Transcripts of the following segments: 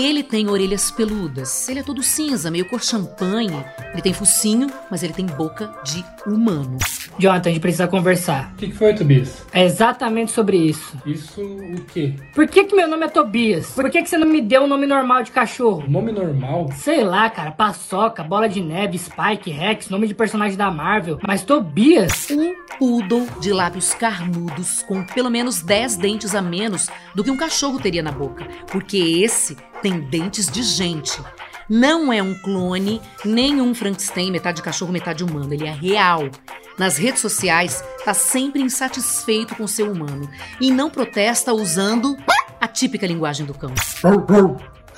Ele tem orelhas peludas. Ele é todo cinza, meio cor champanhe. Ele tem focinho, mas ele tem boca de humano. Jonathan, a gente precisa conversar. O que, que foi, Tobias? É exatamente sobre isso. Isso o quê? Por que que meu nome é Tobias? Por que que você não me deu um nome normal de cachorro? Nome normal? Sei lá, cara, Paçoca, Bola de Neve, Spike, Rex, nome de personagem da Marvel. Mas Tobias? Um poodle de lábios carnudos com pelo menos 10 dentes a menos do que um cachorro teria na boca. Porque esse tem dentes de gente. Não é um clone, nem um Frankenstein, metade cachorro, metade humano. Ele é real. Nas redes sociais, tá sempre insatisfeito com o seu humano e não protesta usando a típica linguagem do cão.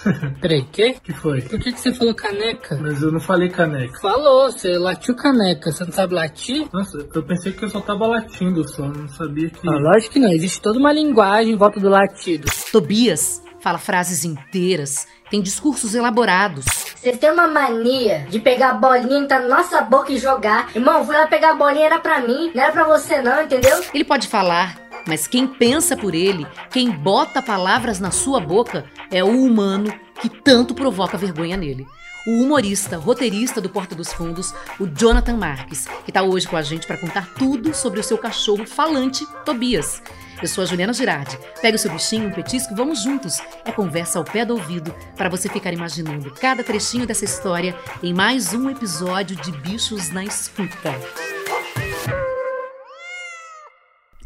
Peraí, quê? que foi? Por que que você falou caneca? Mas eu não falei caneca. Falou, você latiu caneca. Você não sabe latir? Nossa, eu pensei que eu só tava latindo só, não sabia que. Ah, lógico que não. Existe toda uma linguagem em volta do latido. Tobias fala frases inteiras, tem discursos elaborados. Vocês têm uma mania de pegar a bolinha que tá na nossa boca e jogar. Irmão, fui lá pegar a bolinha, era pra mim, não era pra você não, entendeu? Ele pode falar, mas quem pensa por ele, quem bota palavras na sua boca, é o humano que tanto provoca vergonha nele. O humorista, roteirista do Porta dos Fundos, o Jonathan Marques, que está hoje com a gente para contar tudo sobre o seu cachorro falante, Tobias. Eu sou a Juliana Girardi. Pega o seu bichinho, um petisco e vamos juntos. É conversa ao pé do ouvido para você ficar imaginando cada trechinho dessa história em mais um episódio de Bichos na Escuta.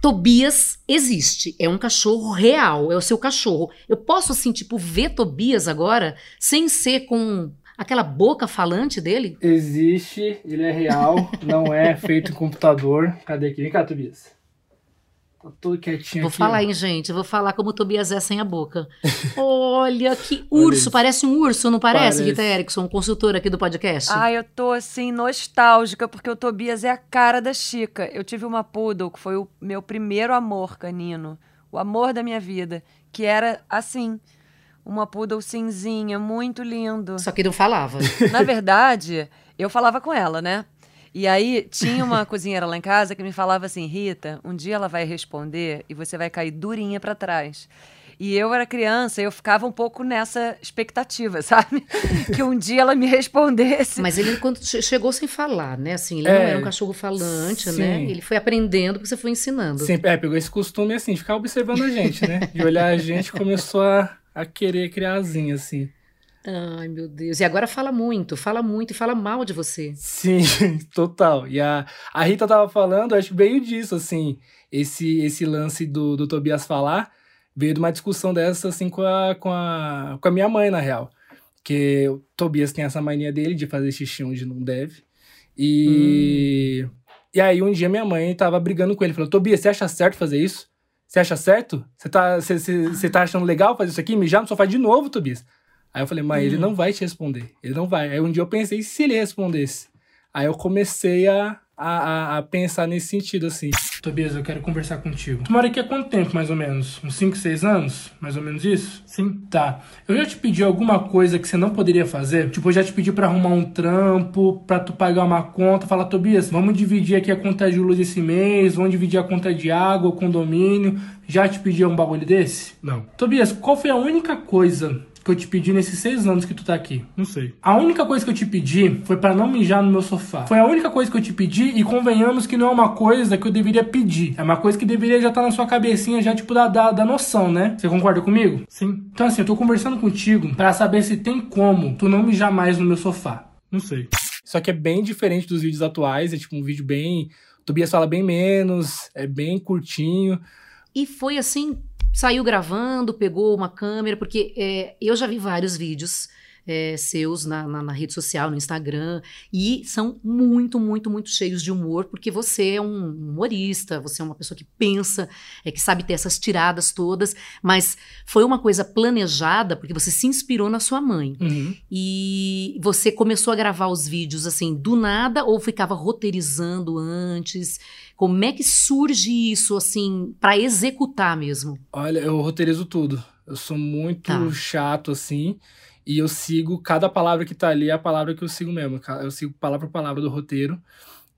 Tobias existe, é um cachorro real, é o seu cachorro. Eu posso, assim, tipo, ver Tobias agora sem ser com aquela boca falante dele? Existe, ele é real, não é feito em computador. Cadê aqui? Vem cá, Tobias. Tá tudo quietinho Vou aqui. falar, ó. hein, gente? Vou falar como o Tobias é sem a boca. Olha que urso, isso. parece um urso, não parece, Parece. Rita Erickson, consultora aqui do podcast? Ai, eu tô assim nostálgica porque o Tobias é a cara da Chica. Eu tive uma poodle que foi o meu primeiro amor canino, o amor da minha vida, que era assim, uma poodle cinzinha, muito lindo. Só que não falava. Na verdade, eu falava com ela, né? E aí tinha uma cozinheira lá em casa que me falava assim, Rita, um dia ela vai responder e você vai cair durinha pra trás. E eu era criança, eu ficava um pouco nessa expectativa, sabe? Que um dia ela me respondesse. Mas ele quando che- chegou sem falar, né? Assim, ele É, não era um cachorro falante, sim. né? Ele foi aprendendo porque você foi ensinando. Sempre, é, pegou esse costume assim, de ficar observando a gente, né? De olhar a gente começou a, a querer criar asinha, assim. Ai, meu Deus. E agora fala muito, fala muito e fala mal de você. Sim, total. E a, a Rita tava falando, acho que veio disso, assim, esse, esse lance do, do Tobias falar, veio de uma discussão dessa, assim, com a, com a, com a minha mãe, na real. Que o Tobias tem essa mania dele de fazer xixi onde não deve. E, e aí um dia minha mãe tava brigando com ele, falou, Tobias, você acha certo fazer isso? Você acha certo? Você tá, tá achando legal fazer isso aqui? Mijar no sofá de novo, Tobias? Aí eu falei, mãe, ele não vai te responder. Ele não vai. Aí um dia eu pensei, se ele respondesse? Aí eu comecei a, a, a- pensar nesse sentido, assim. Tobias, eu quero conversar contigo. Tu mora aqui há quanto tempo, mais ou menos? Uns 5, 6 anos? Mais ou menos isso? Sim. Tá. Eu já te pedi alguma coisa que você não poderia fazer? Tipo, eu já te pedi pra arrumar um trampo, pra tu pagar uma conta. Falar, Tobias, vamos dividir aqui a conta de luz esse mês, vamos dividir a conta de água, condomínio. Já te pedi um bagulho desse? Não. Tobias, qual foi a única coisa que eu te pedi nesses seis anos que tu tá aqui? Não sei. A única coisa que eu te pedi foi pra não mijar no meu sofá. Foi a única coisa que eu te pedi e convenhamos que não é uma coisa que eu deveria pedir. É uma coisa que deveria já estar na sua cabecinha, já tipo da, da, da noção, né? Você concorda comigo? Sim. Então assim, eu tô conversando contigo pra saber se tem como tu não mijar mais no meu sofá. Não sei. Só que é bem diferente dos vídeos atuais, é tipo um vídeo bem... Tobias fala bem menos, é bem curtinho. E foi assim, saiu gravando, pegou uma câmera, porque é, eu já vi vários vídeos é, seus na, na- na rede social, no Instagram, e são muito, muito, muito cheios de humor, porque você é um humorista, você é uma pessoa que pensa, é, que sabe ter essas tiradas todas, mas foi uma coisa planejada, porque você se inspirou na sua mãe. Uhum. E você começou a gravar os vídeos assim do nada ou ficava roteirizando antes? Como é que surge isso assim pra executar mesmo? Olha, eu roteirizo tudo. Eu sou muito Tá. chato, assim. E eu sigo cada palavra que tá ali, é a palavra que eu sigo mesmo. Eu sigo palavra por palavra do roteiro.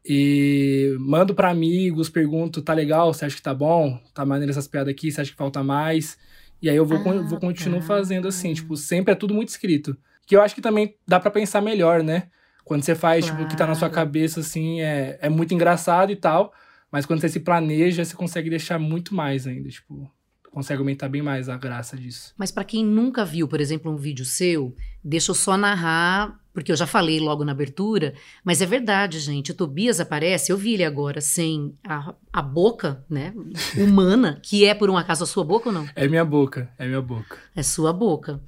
E mando pra amigos, pergunto, tá legal? Você acha que tá bom? Tá maneiro essas piadas aqui? Você acha que falta mais? E aí eu vou, Ah, vou continuar tá. fazendo assim, tipo, sempre é tudo muito escrito. Que eu acho que também dá pra pensar melhor, né? Quando você faz, tipo, o que tá na sua Claro. cabeça, assim, é, é muito engraçado e tal. Mas quando você se planeja, você consegue deixar muito mais ainda, tipo, consegue aumentar bem mais a graça disso. Mas pra quem nunca viu, por exemplo, um vídeo seu, deixa eu só narrar, porque eu já falei logo na abertura, mas é verdade, gente. O Tobias aparece, eu vi ele agora sem a, a boca, né, humana, que é por um acaso a sua boca ou não? É minha boca, é minha boca. É sua boca.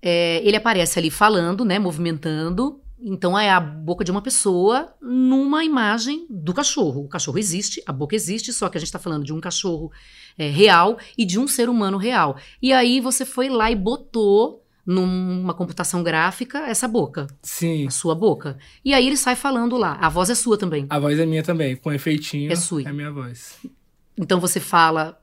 É, ele aparece ali falando, né, movimentando. Então é a boca de uma pessoa numa imagem do cachorro. O cachorro existe, a boca existe, só que a gente está falando de um cachorro é, real e de um ser humano real. E aí você foi lá e botou numa computação gráfica essa boca, Sim, a sua boca. E aí ele sai falando lá. A voz é sua também. a voz é minha também, com efeitinho. É sua. É minha voz. Então você fala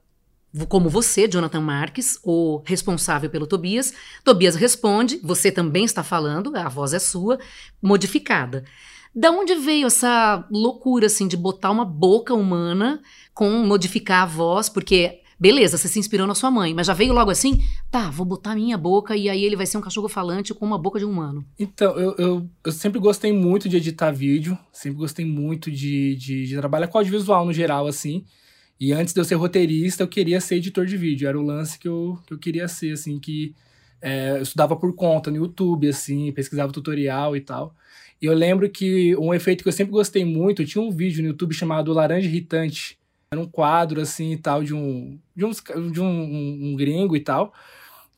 como você, Jonathan Marques, o responsável pelo Tobias. Tobias responde, você também está falando, a voz é sua, modificada. Da onde veio essa loucura assim de botar uma boca humana com modificar a voz? Porque beleza, você se inspirou na sua mãe, mas já veio logo assim, tá, vou botar minha boca e aí ele vai ser um cachorro falante com uma boca de um humano. Então, eu, eu, eu sempre gostei muito de editar vídeo, sempre gostei muito de, de, de trabalhar com audiovisual no geral, assim. E antes de eu ser roteirista, eu queria ser editor de vídeo. Era o lance que eu, que eu queria ser, assim, que é, eu estudava por conta no YouTube, assim, pesquisava tutorial e tal. E eu lembro que um efeito que eu sempre gostei muito, tinha um vídeo no YouTube chamado Laranja Irritante. Era um quadro, assim, e tal, de um, de, uns, de um, um, um gringo e tal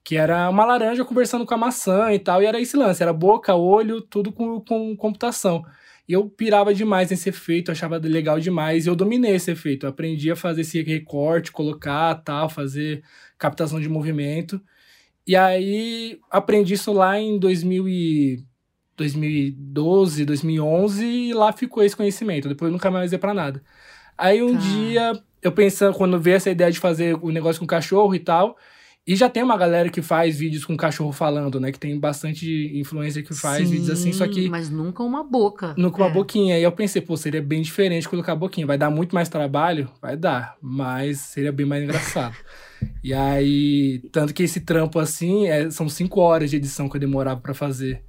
que era uma laranja conversando com a maçã e tal, e era esse lance, era boca, olho, tudo com, com computação. E eu pirava demais nesse efeito, achava legal demais, e eu dominei esse efeito, eu aprendi a fazer esse recorte, colocar, tal, fazer captação de movimento. E aí aprendi isso lá em 2000 e 2012, 2011, e lá ficou esse conhecimento, depois eu nunca mais ia pra nada. Aí um Tá. dia, eu pensando, quando veio essa ideia de fazer o negócio com cachorro e tal, e já tem uma galera que faz vídeos com cachorro falando, né? Que tem bastante influencer que faz vídeos assim, só que Sim, Mas nunca uma boca. no com uma É. boquinha. E eu pensei, pô, seria bem diferente colocar a boquinha. Vai dar muito mais trabalho? Vai dar, mas seria bem mais engraçado. e aí, tanto que esse trampo assim, é- são cinco horas de edição que eu demorava pra fazer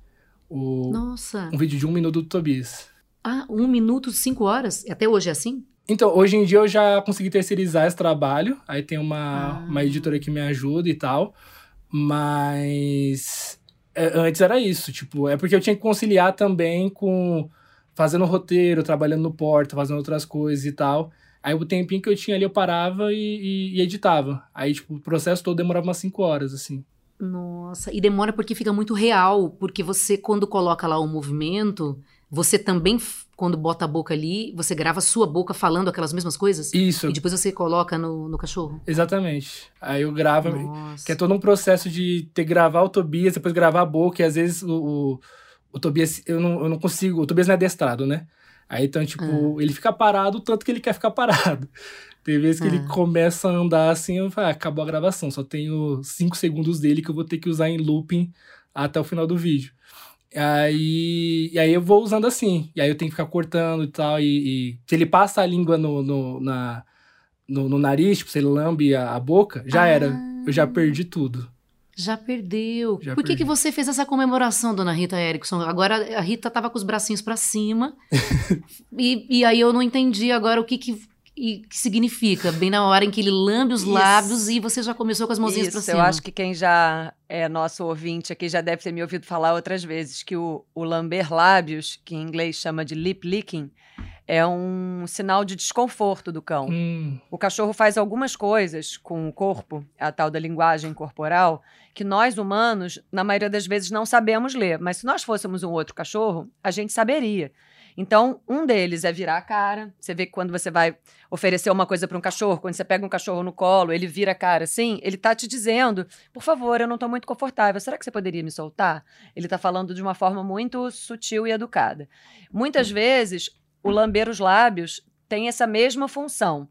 o, Nossa. um vídeo de um minuto do Tobias. Ah, um minuto, cinco horas? Até hoje é assim? Então, hoje em dia eu já consegui terceirizar esse trabalho. Aí tem uma, Ah. uma editora que me ajuda e tal. Mas é, antes era isso, tipo, é porque eu tinha que conciliar também com fazendo roteiro, trabalhando no porta, fazendo outras coisas e tal. Aí o tempinho que eu tinha ali eu parava e, e- e editava. Aí, tipo, o processo todo demorava umas 5 horas, assim. Nossa, e demora porque fica muito real, porque você, quando coloca lá o movimento, você também, quando bota a boca ali, você grava a sua boca falando aquelas mesmas coisas? Isso, E depois você coloca no, no cachorro? exatamente. Aí eu gravo, Nossa. Que é todo um processo de ter gravar o Tobias, depois gravar a boca, e às vezes o, o, o Tobias, eu não, eu não consigo, o Tobias não é adestrado, né? Aí então, tipo, ele fica parado tanto que ele quer ficar parado. Tem vezes que ele Ah. começa a andar assim, eu falo, ah, acabou a gravação, só tenho cinco segundos dele que eu vou ter que usar em looping até o final do vídeo. Aí, e aí eu vou usando assim, e aí eu tenho que ficar cortando e tal, e, e se ele passa a língua no, no, na, no, no nariz, tipo, se ele lambe a, a boca, já era. Eu já perdi tudo. Já perdeu. Já Por que, perdi. que você fez essa comemoração, dona Rita Erickson? Agora a Rita tava com os bracinhos pra cima. e, e aí eu não entendi agora o que que, e- que significa. Bem na hora em que ele lambe os Isso. lábios e você já começou com as mãozinhas Isso, cima. eu acho que quem já é nosso ouvinte aqui já deve ter me ouvido falar outras vezes que o, o lamber lábios, que em inglês chama de lip licking, é um sinal de desconforto do cão. Hum, O cachorro faz algumas coisas com o corpo, a tal da linguagem corporal, que nós humanos, na maioria das vezes, não sabemos ler. Mas se nós fôssemos um outro cachorro, a gente saberia. Então, um deles é virar a cara. Você vê que quando você vai oferecer uma coisa para um cachorro, quando você pega um cachorro no colo, ele vira a cara assim, ele tá te dizendo: por favor, eu não tô muito confortável, será que você poderia me soltar? Ele tá falando de uma forma muito sutil e educada. Muitas vezes, o lamber os lábios tem essa mesma função.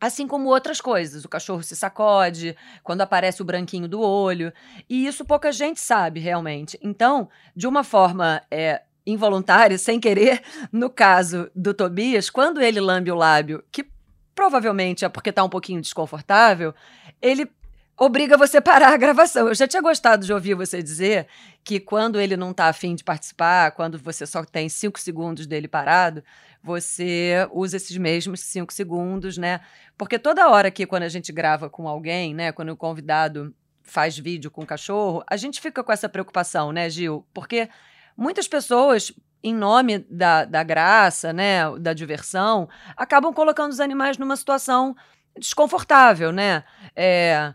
Assim como outras coisas. O cachorro se sacode, quando aparece o branquinho do olho. E isso pouca gente sabe realmente. Então, de uma forma é, involuntária, sem querer, no caso do Tobias, quando ele lambe o lábio, que provavelmente é porque está um pouquinho desconfortável, ele obriga você a parar a gravação. Eu já tinha gostado de ouvir você dizer que quando ele não está afim de participar, quando você só tem cinco segundos dele parado, você usa esses mesmos cinco segundos, né? Porque toda hora que quando a gente grava com alguém, né? Quando o convidado faz vídeo com o cachorro, a gente fica com essa preocupação, né, Gil? Porque muitas pessoas em nome da, da graça, né, da diversão, acabam colocando os animais numa situação desconfortável, né? É,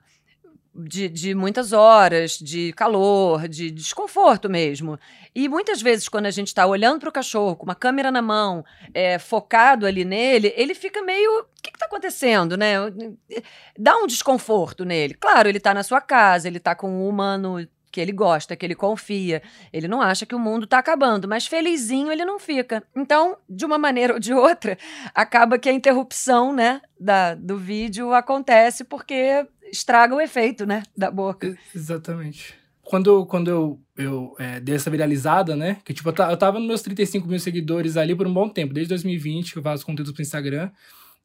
de, de muitas horas, de calor, de desconforto mesmo. E muitas vezes, quando a gente está olhando para o cachorro com uma câmera na mão, é, focado ali nele, ele fica meio. O que está acontecendo, né? Dá um desconforto nele. Claro, ele está na sua casa, ele está com um humano que ele gosta, que ele confia. Ele não acha que o mundo está acabando, mas felizinho ele não fica. Então, de uma maneira ou de outra, acaba que a interrupção, né, da, do vídeo acontece porque estraga o efeito, né, da boca. Exatamente. Quando, quando eu, eu é, dei essa viralizada, né, que tipo, eu, tava nos meus 35 mil seguidores ali por um bom tempo, desde 2020 que eu faço conteúdo pro Instagram,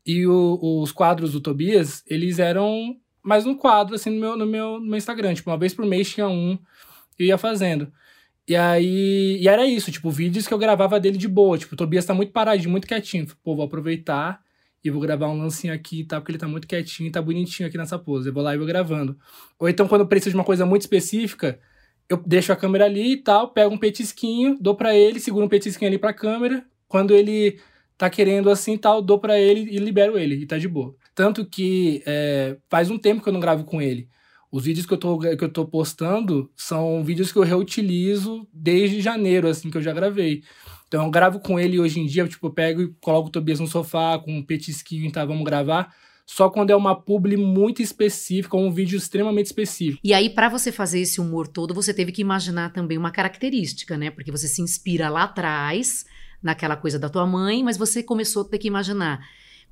e o, os quadros do Tobias, eles eram mais um quadro, assim, no meu, no meu, no meu Instagram, tipo, uma vez por mês tinha um, eu ia fazendo. E aí, e era isso, tipo, vídeos que eu gravava dele de boa, tipo, o Tobias tá muito paradinho, muito quietinho, pô, vou aproveitar e vou gravar um lancinho aqui e tá, porque ele tá muito quietinho e tá bonitinho aqui nessa pose. Eu vou lá e vou gravando. Ou então, quando eu preciso de uma coisa muito específica, eu deixo a câmera ali e tal, pego um petisquinho, dou para ele, seguro um petisquinho ali pra câmera. Quando ele tá querendo assim tal, dou para ele e libero ele, e tá de boa. Tanto que é, faz um tempo que eu não gravo com ele. Os vídeos que eu, tô, que eu tô postando são vídeos que eu reutilizo desde janeiro, assim, que eu já gravei. Então eu gravo com ele hoje em dia, tipo, eu pego e coloco o Tobias no sofá com um petisquinho e tá, vamos gravar. Só quando é uma publi muito específica, um vídeo extremamente específico. E aí, para você fazer esse humor todo, você teve que imaginar também uma característica, né? Porque você se inspira lá atrás, naquela coisa da tua mãe, mas você começou a ter que imaginar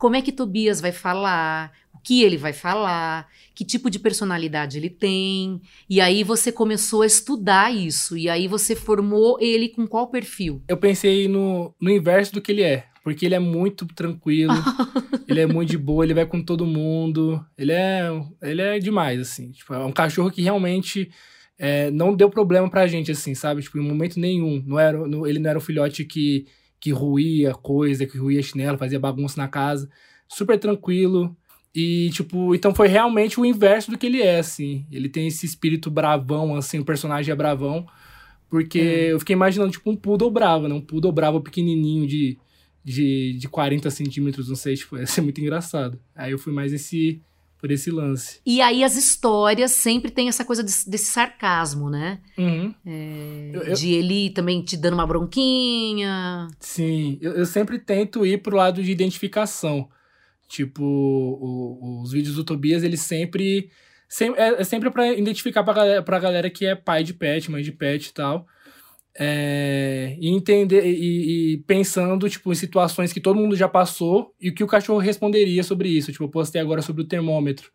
como é que Tobias vai falar, o que ele vai falar, que tipo de personalidade ele tem. E aí você começou a estudar isso. E aí você formou ele com qual perfil? Eu pensei no, no inverso do que ele é. Porque ele é muito tranquilo, ele é muito de boa, ele vai com todo mundo. Ele é, ele é demais, assim. Tipo, é um cachorro que realmente é, não deu problema pra gente, assim, sabe? Tipo, em momento nenhum. Não era, não, ele não era um filhote que que ruía coisa, que ruía chinelo, fazia bagunça na casa. Super tranquilo. E, tipo, então foi realmente o inverso do que ele é, assim. Ele tem esse espírito bravão, assim, o personagem é bravão. Porque hum. eu fiquei imaginando, tipo, um poodle bravo, né? Um poodle bravo pequenininho de, de, de 40 centímetros, não sei, tipo, ia ser muito engraçado. Aí eu fui mais esse por esse lance. E aí as histórias sempre tem essa coisa desse, desse sarcasmo, né? Uhum. É, eu, eu... De ele também te dando uma bronquinha. Sim, eu, eu sempre tento ir pro lado de identificação. Tipo, o, os vídeos do Tobias, ele sempre... sempre é, é sempre para identificar pra galera, pra galera que é pai de pet, mãe de pet e tal. É, e entender e, e, pensando tipo em situações que todo mundo já passou e o que o cachorro responderia sobre isso. Tipo, eu postei agora sobre o termômetro,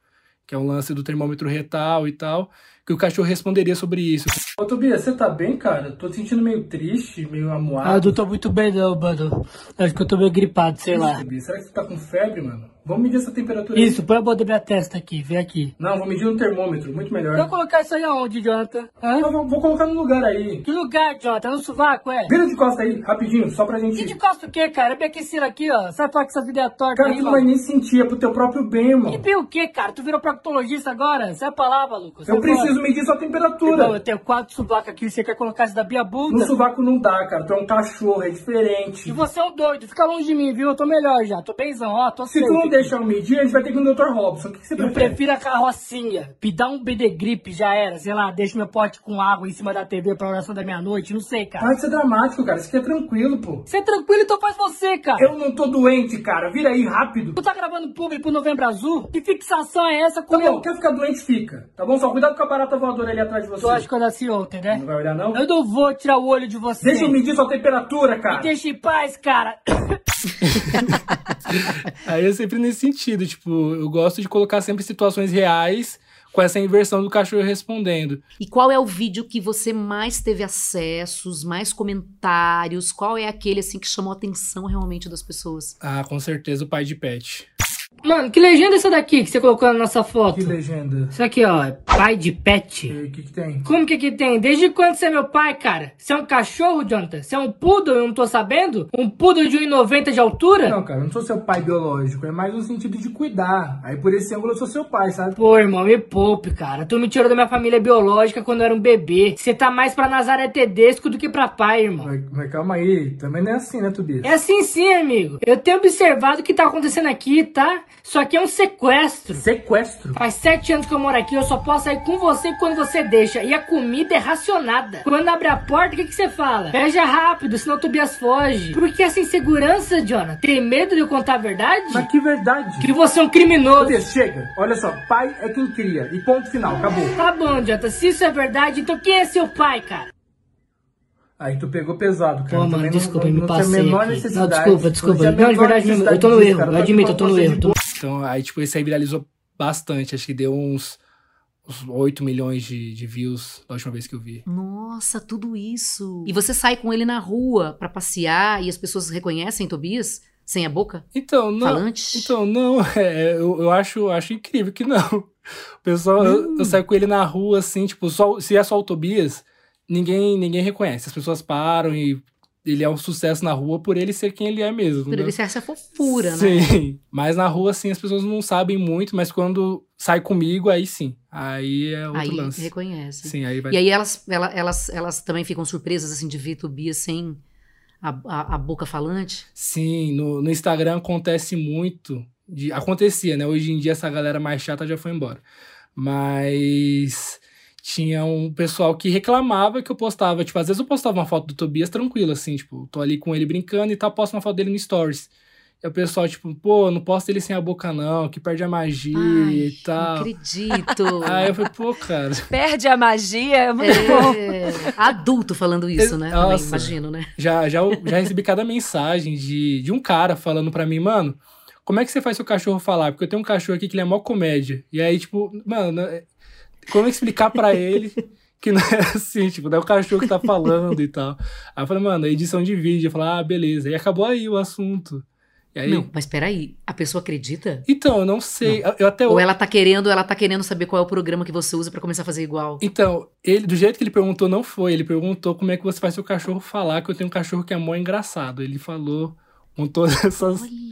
que é um lance do termômetro retal e tal, que o cachorro responderia sobre isso. Ô Tobias, você tá bem, cara? Tô te sentindo meio triste, meio amuado. Ah, eu não tô muito bem não, mano. Acho que eu tô meio gripado, sei lá. Tobias, será que você tá com febre, mano? Vamos medir essa temperatura Isso, põe a boca da minha testa aqui, vem aqui. Não, vou medir no termômetro, muito melhor. Eu vou colocar isso aí aonde, Jonathan? Hã? Eu vou, vou, colocar no lugar aí. Que lugar, Jonathan? No sovaco, é? Vira de costa aí, rapidinho, só pra gente... Que de costa o quê, cara? É bem aquecido aqui, ó. Sai falar que essa vida é torta Cara, aí, tu não vai nem sentir, é pro teu próprio bem, mano. Que bem o quê, cara? Tu virou proctologista agora? Sai pra lá, maluco. Sai Eu preciso fora. medir sua temperatura. Não, eu tenho quatro sovacos aqui, você quer colocar isso da minha bunda? No sovaco não dá, cara. Tu é um cachorro, é E diferente. você é um doido, fica longe de mim, viu? Eu tô melhor já, tô benzão, ó, tô Se safe. Deixar eu medir, a gente vai ter que ir no Dr. Robson. O que, que você Eu prefere? prefiro a carrocinha. Me dá um BD Grip, já era. Sei lá, deixa meu pote com água em cima da TV pra oração da meia-noite. Não sei, cara. Para de ser dramático, cara. Isso aqui é tranquilo, pô. Você é tranquilo, então faz você, cara. Eu não tô doente, cara. Vira aí, rápido. Tu tá gravando público pro Novembro Azul? Que fixação é essa Tá com bom, meu... quer ficar doente, fica. Tá bom? Só cuidado com a barata voadora ali atrás de você. Tu acha que eu nasci ontem, né? Não vai olhar, não? Eu não vou tirar o olho de você. Deixa eu medir sua temperatura, cara. Me deixa em paz, cara. Aí é sempre nesse sentido, tipo, eu gosto de colocar sempre situações reais com essa inversão do cachorro respondendo. E qual é o vídeo que você mais teve acessos, mais comentários? Qual é aquele assim que chamou a atenção realmente das pessoas? Ah, com certeza o pai de pet. Mano, que legenda é essa daqui que você colocou na nossa foto? Que legenda. Isso aqui, ó, é pai de pet. O que, que tem? Como que que tem? Desde quando você é meu pai, cara? Você é um cachorro, Jonathan? Você é um poodle, eu não tô sabendo? Um poodle de 1,90 de altura? Não, cara, eu não sou seu pai biológico. É mais no sentido de cuidar. Aí por esse ângulo eu sou seu pai, sabe? Pô, irmão, me poupe, cara. Tu me tirou da minha família biológica quando eu era um bebê. Você tá mais pra Nazaré Tedesco do que pra pai, irmão. Mas, mas calma aí. Também não é assim, né, Tobias? É assim sim, amigo. Eu tenho observado o que tá acontecendo aqui, tá? Isso aqui é um sequestro. Sequestro? Faz sete anos que eu moro aqui, eu só posso sair com você quando você deixa. E a comida é racionada. Quando abre a porta, o que, que você fala? Fecha rápido, senão o Tobias foge. Por que essa insegurança, Jonathan? Tem medo de eu contar a verdade? Mas que verdade. Que você é um criminoso. Tobias, chega. Olha só, pai é quem cria. E ponto final, acabou. Tá bom, Jonathan. Se isso é verdade, então quem é seu pai, cara? Aí tu pegou pesado, cara. Pô, mano, desculpa, não, me não passei. Não, desculpa, desculpa. Não, de verdade eu tô no erro. Eu Tô admito, eu tô no erro, Então, aí, tipo, esse aí viralizou bastante. Acho que deu uns, uns 8 milhões de, de views da última vez que eu vi. Nossa, tudo isso. E você sai com ele na rua pra passear e as pessoas reconhecem Tobias sem a boca? Então, não. Falante? Então, não, é, eu, eu acho, acho incrível que não. O pessoal, eu, eu saio com ele na rua, assim, tipo, só, se é só o Tobias, ninguém, ninguém reconhece. As pessoas param e ele é um sucesso na rua por ele ser quem ele é mesmo. Por né? ele ser essa fofura, né? Sim, mas na rua, assim, as pessoas não sabem muito, mas quando sai comigo, aí sim. Aí é outro Aí lance. reconhece. Sim, aí vai. E aí elas, ela- elas, elas também ficam surpresas assim de ver Tobias sem a, a, a boca falante. Sim, no, no Instagram acontece muito. De, acontecia, né? Hoje em dia essa galera mais chata já foi embora. Mas tinha um pessoal que reclamava que eu postava. Tipo, às vezes eu postava uma foto do Tobias tranquilo, assim, tipo, tô ali com ele brincando e tal, posto uma foto dele no Stories. E o pessoal, tipo, pô, não posta ele sem a boca, não, que perde a magia Ai, e não tal. acredito. Aí eu falei, pô, cara. Perde a magia, é muito bom. É, adulto falando isso, né? Também, Nossa. imagino, né? Já, já, já recebi cada mensagem de, de um cara falando pra mim, mano, como é que você faz seu cachorro falar? Porque eu tenho um cachorro aqui que ele é mó comédia. E aí, tipo, mano, é- como explicar pra ele que não é assim, tipo, não é o cachorro que tá falando e tal. Aí eu falei, mano, é edição de vídeo. Eu falei, ah, beleza. E acabou aí o assunto. Aí, Não, mas peraí, a pessoa acredita? então, eu não sei. Eu- Eu até Ou ela tá querendo, ela tá querendo saber qual é o programa que você usa pra começar a fazer igual. Então, ele, do jeito que ele perguntou, não foi. Ele perguntou como é que você faz seu cachorro falar, que eu tenho um cachorro que é mó engraçado. Ele falou com todas essas. Olha.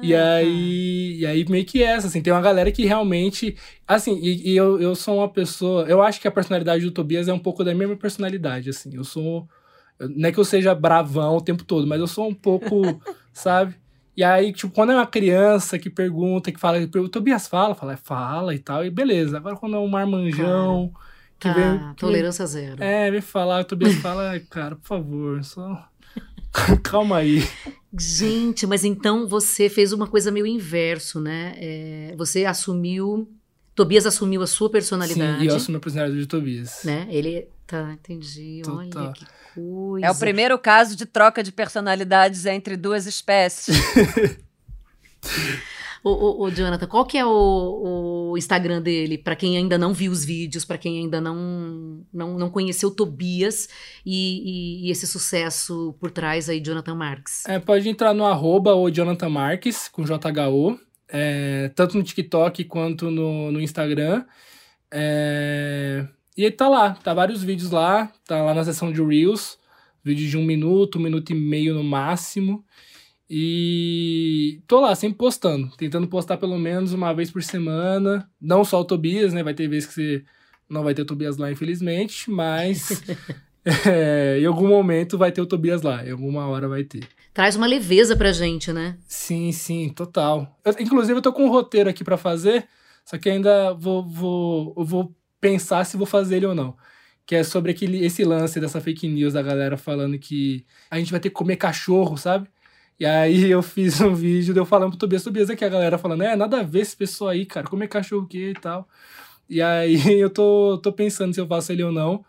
E aí, e aí meio que essa, assim, tem uma galera que realmente. Assim, e, e eu, eu sou uma pessoa. Eu acho que a personalidade do Tobias é um pouco da mesma personalidade, assim. Eu sou. Não é que eu seja bravão o tempo todo, mas eu sou um pouco, sabe? E aí, tipo, quando é uma criança que pergunta, que fala, o Tobias fala, fala, é, fala e tal, e beleza. Agora quando é um marmanjão que Tá, vem. que vem- tolerância zero. é, vem falar, o Tobias fala, "Ai, cara, por favor, só. Calma aí. Gente, mas então você fez uma coisa meio inverso, né? É, você assumiu. Tobias assumiu a sua personalidade. Sim, e eu assumo a personalidade do Tobias. Né? Ele. Tá, entendi. Total. Olha que coisa. É o primeiro caso de troca de personalidades entre duas espécies. Ô, Jonathan, qual que é o, o Instagram dele? Pra quem ainda não viu os vídeos, pra quem ainda não, não, não conheceu Tobias e, e- e esse sucesso por trás aí, Jonathan Marques. É, pode entrar no arroba o Jonathan Marques, com JHO, é, tanto no TikTok quanto no, no Instagram. É, e ele tá lá, tá vários vídeos lá, tá lá na seção de Reels, vídeos de um minuto, um minuto e meio no máximo. E tô lá, sempre postando, tentando postar pelo menos uma vez por semana. Não só o Tobias, né? Vai ter vezes que você não vai ter o Tobias lá, infelizmente, mas é, em algum momento vai ter o Tobias lá, em alguma hora vai ter. Traz uma leveza pra gente, né? Sim, sim, total. Eu- inclusive, eu tô com um roteiro aqui pra fazer, só que ainda vou, vou, vou pensar se vou fazer ele ou não. Que é sobre aquele, esse lance dessa fake news da galera falando que a gente vai ter que comer cachorro, sabe? E aí eu fiz um vídeo de eu falando pro Tobias, Tobias aqui, a galera falando, é, nada a ver esse pessoal aí, cara, comer cachorro o quê e tal. E aí eu tô, tô pensando se eu faço ele ou não,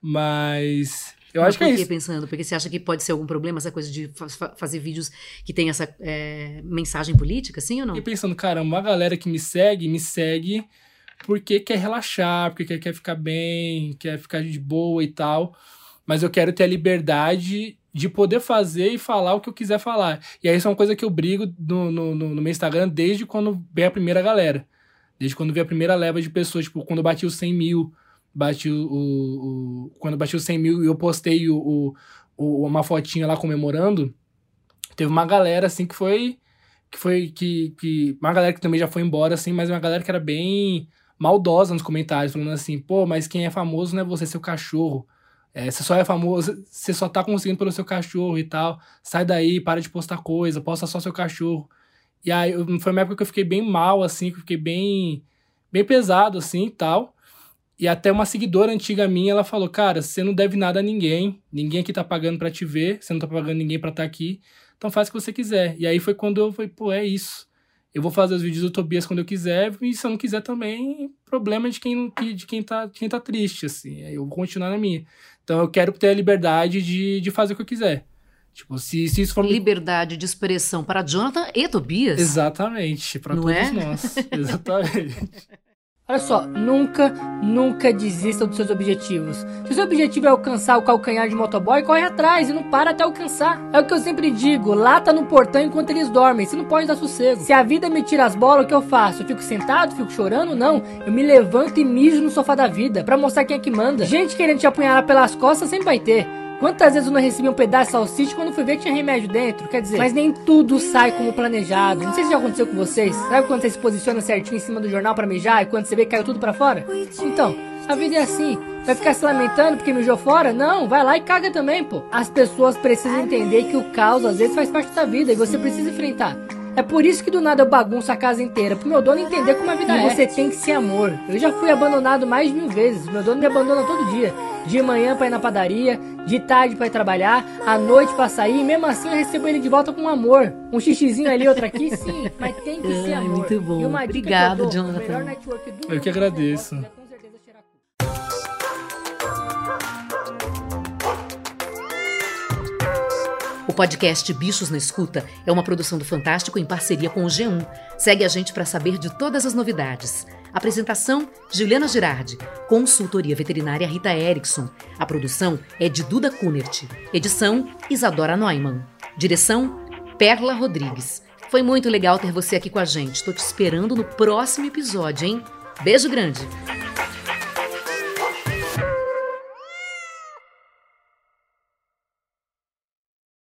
mas eu Mas acho que é isso. pensando? Porque você acha que pode ser algum problema essa coisa de fa- fa- fazer vídeos que tem essa é, mensagem política, sim ou não? Fiquei pensando, cara, uma galera que me segue, me segue porque quer relaxar, porque quer, quer ficar bem, quer ficar de boa e tal. Mas eu quero ter a liberdade de poder fazer e falar o que eu quiser falar. E aí isso é uma coisa que eu brigo no, no, no meu Instagram desde quando veio a primeira galera. Desde quando veio a primeira leva de pessoas, tipo, quando eu bati os 100 mil, bati o, o, quando bati os 100 mil e eu postei o, o, uma fotinha lá comemorando, teve uma galera, assim, que foi, que foi, que, que, uma galera que também já foi embora, assim, mas uma galera que era bem maldosa nos comentários, falando assim, pô, mas quem é famoso não é você, seu cachorro. É, você só é famoso, você só tá conseguindo pelo seu cachorro e tal. Sai daí, para de postar coisa, posta só seu cachorro. E aí, foi uma época que eu fiquei bem mal, assim, que eu fiquei bem, bem pesado, assim, e tal. E até uma seguidora antiga minha, ela falou, cara, você não deve nada a ninguém, ninguém aqui tá pagando para te ver, você não tá pagando ninguém para estar tá aqui, então faz o que você quiser. E aí foi quando eu falei, pô, é isso. Eu vou fazer os vídeos do Tobias quando eu quiser, e se eu não quiser também, problema de quem, de quem, tá, de quem tá triste, assim. Eu vou continuar na minha. Então eu quero ter a liberdade de, de fazer o que eu quiser. Tipo, se, se isso for. Liberdade de expressão para Jonathan e Tobias. Exatamente, para todos é? nós. Exatamente. Olha só, nunca, nunca desista dos seus objetivos. Se o seu objetivo é alcançar o calcanhar de motoboy, corre atrás e não para até alcançar. É o que eu sempre digo, lata no portão enquanto eles dormem, você não pode dar sossego. Se a vida me tira as bolas, o que eu faço? Eu fico sentado, fico chorando? Não, eu me levanto e mijo no sofá da vida, para mostrar quem é que manda. Gente querendo te apunhalar pelas costas sempre vai ter. Quantas vezes eu não recebi um pedaço de salsicha quando fui ver tinha remédio dentro? Quer dizer, mas nem tudo sai como planejado. Não sei se já aconteceu com vocês. Sabe quando você se posiciona certinho em cima do jornal para mijar e quando você vê que caiu tudo para fora? Então, a vida é assim. Vai ficar se lamentando porque mijou fora? Não, vai lá e caga também, pô. As pessoas precisam entender que o caos às vezes faz parte da vida e você precisa enfrentar. É por isso que do nada eu bagunço a casa inteira, pro meu dono entender como a vida e é. Você tem que ser amor. Eu já fui abandonado mais de mil vezes. Meu dono me abandona todo dia. De manhã pra ir na padaria, de tarde pra ir trabalhar, à noite pra sair, e mesmo assim eu recebo ele de volta com amor. Um xixizinho ali, outro aqui, sim, mas tem que ser amor. Muito bom. Obrigado, Jonathan. Eu que agradeço. O podcast Bichos na Escuta é uma produção do Fantástico em parceria com o G1. Segue a gente para saber de todas as novidades. Apresentação: Juliana Girardi. Consultoria veterinária Rita Erickson. A produção é de Duda Kunert. Edição: Isadora Neumann. Direção: Perla Rodrigues. Foi muito legal ter você aqui com a gente. Estou te esperando no próximo episódio, hein? Beijo grande!